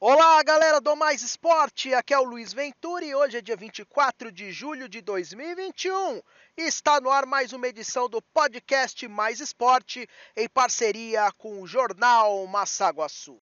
Olá, galera do Mais Esporte, aqui é o Luiz Ventura e hoje é dia 24 de julho de 2021 e está no ar mais uma edição do podcast Mais Esporte em parceria com o jornal Massaguaçu.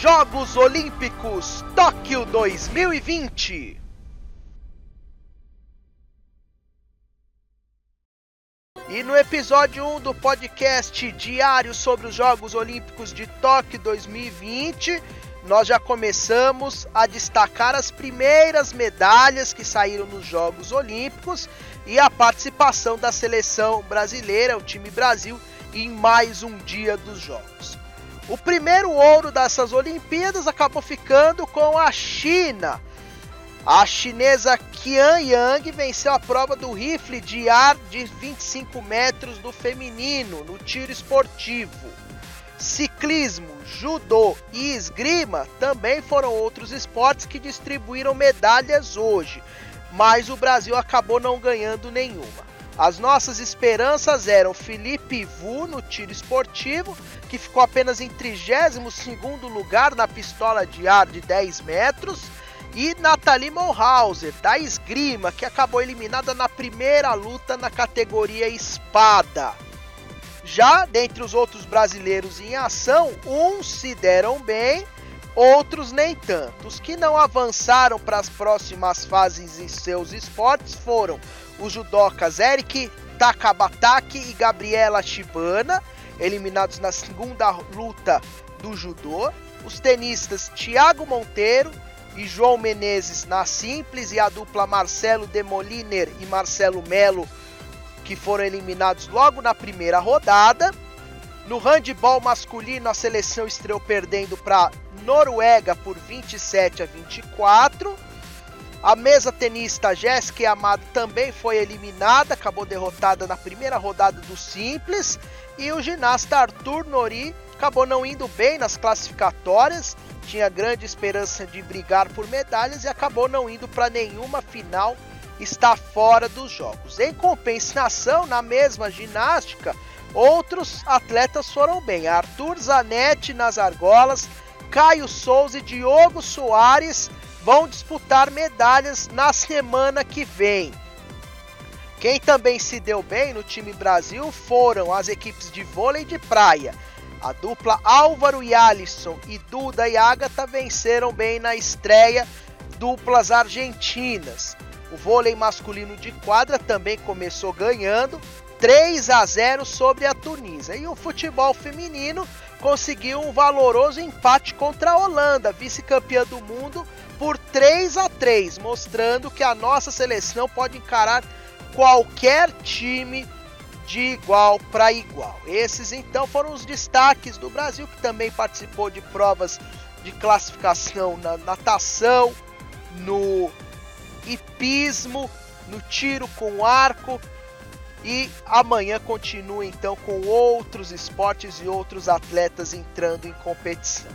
Jogos Olímpicos Tóquio 2020. E no episódio 1 do podcast diário sobre os Jogos Olímpicos de Tóquio 2020, nós já começamos a destacar as primeiras medalhas que saíram nos Jogos Olímpicos e a participação da seleção brasileira, o time Brasil, em mais um dia dos Jogos. O primeiro ouro dessas Olimpíadas acabou ficando com a China. A chinesa Qian Yang venceu a prova do rifle de ar de 25 metros do feminino no tiro esportivo. Ciclismo, judô e esgrima também foram outros esportes que distribuíram medalhas hoje, mas o Brasil acabou não ganhando nenhuma. As nossas esperanças eram Felipe Vu no tiro esportivo, que ficou apenas em 32º lugar na pistola de ar de 10 metros, e Nathalie Monhauser da esgrima, que acabou eliminada na primeira luta na categoria espada. Já dentre os outros brasileiros em ação, uns se deram bem, outros nem tanto. Os que não avançaram para as próximas fases em seus esportes foram os judocas Eric Takabataki e Gabriela Shibana, eliminados na segunda luta do judô. Os tenistas Thiago Monteiro e João Menezes na simples e a dupla Marcelo Demoliner e Marcelo Melo que foram eliminados logo na primeira rodada. No handball masculino, a seleção estreou perdendo para Noruega por 27 a 24. A mesa tenista Jéssica Amado também foi eliminada, acabou derrotada na primeira rodada do simples. E o ginasta Arthur Nori acabou não indo bem nas classificatórias, tinha grande esperança de brigar por medalhas e acabou não indo para nenhuma final, está fora dos jogos. Em compensação, na mesma ginástica, outros atletas foram bem. Arthur Zanetti nas argolas, Caio Souza e Diogo Soares vão disputar medalhas na semana que vem. Quem também se deu bem no time Brasil foram as equipes de vôlei de praia. A dupla Álvaro e Alisson e Duda e Agatha venceram bem na estreia duplas argentinas. O vôlei masculino de quadra também começou ganhando 3 a 0 sobre a Tunísia. E o futebol feminino conseguiu um valoroso empate contra a Holanda, vice-campeã do mundo, por 3 a 3, mostrando que a nossa seleção pode encarar qualquer time de igual para igual. Esses então foram os destaques do Brasil, que também participou de provas de classificação na natação, no hipismo, no tiro com arco. E amanhã continua então com outros esportes e outros atletas entrando em competição.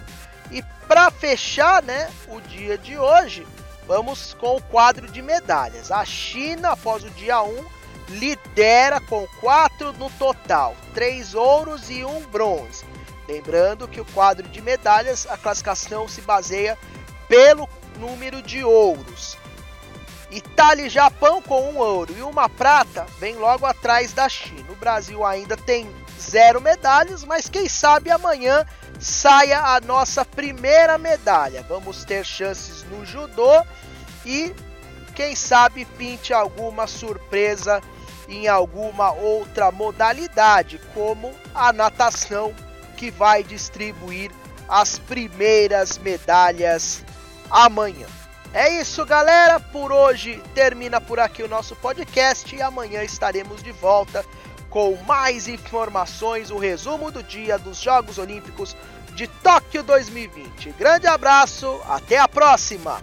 E para fechar, né, o dia de hoje, vamos com o quadro de medalhas. A China, após o dia 1, lidera com 4 no total, 3 ouros e 1 bronze. Lembrando que o quadro de medalhas, a classificação se baseia pelo número de ouros. Itália e Japão com um ouro e uma prata vem logo atrás da China. O Brasil ainda tem zero medalhas, mas quem sabe amanhã saia a nossa primeira medalha. Vamos ter chances no judô e quem sabe pinte alguma surpresa em alguma outra modalidade, como a natação, que vai distribuir as primeiras medalhas amanhã. É isso, galera. Por hoje termina por aqui o nosso podcast e amanhã estaremos de volta com mais informações, o resumo do dia dos Jogos Olímpicos de Tóquio 2020. Grande abraço, até a próxima!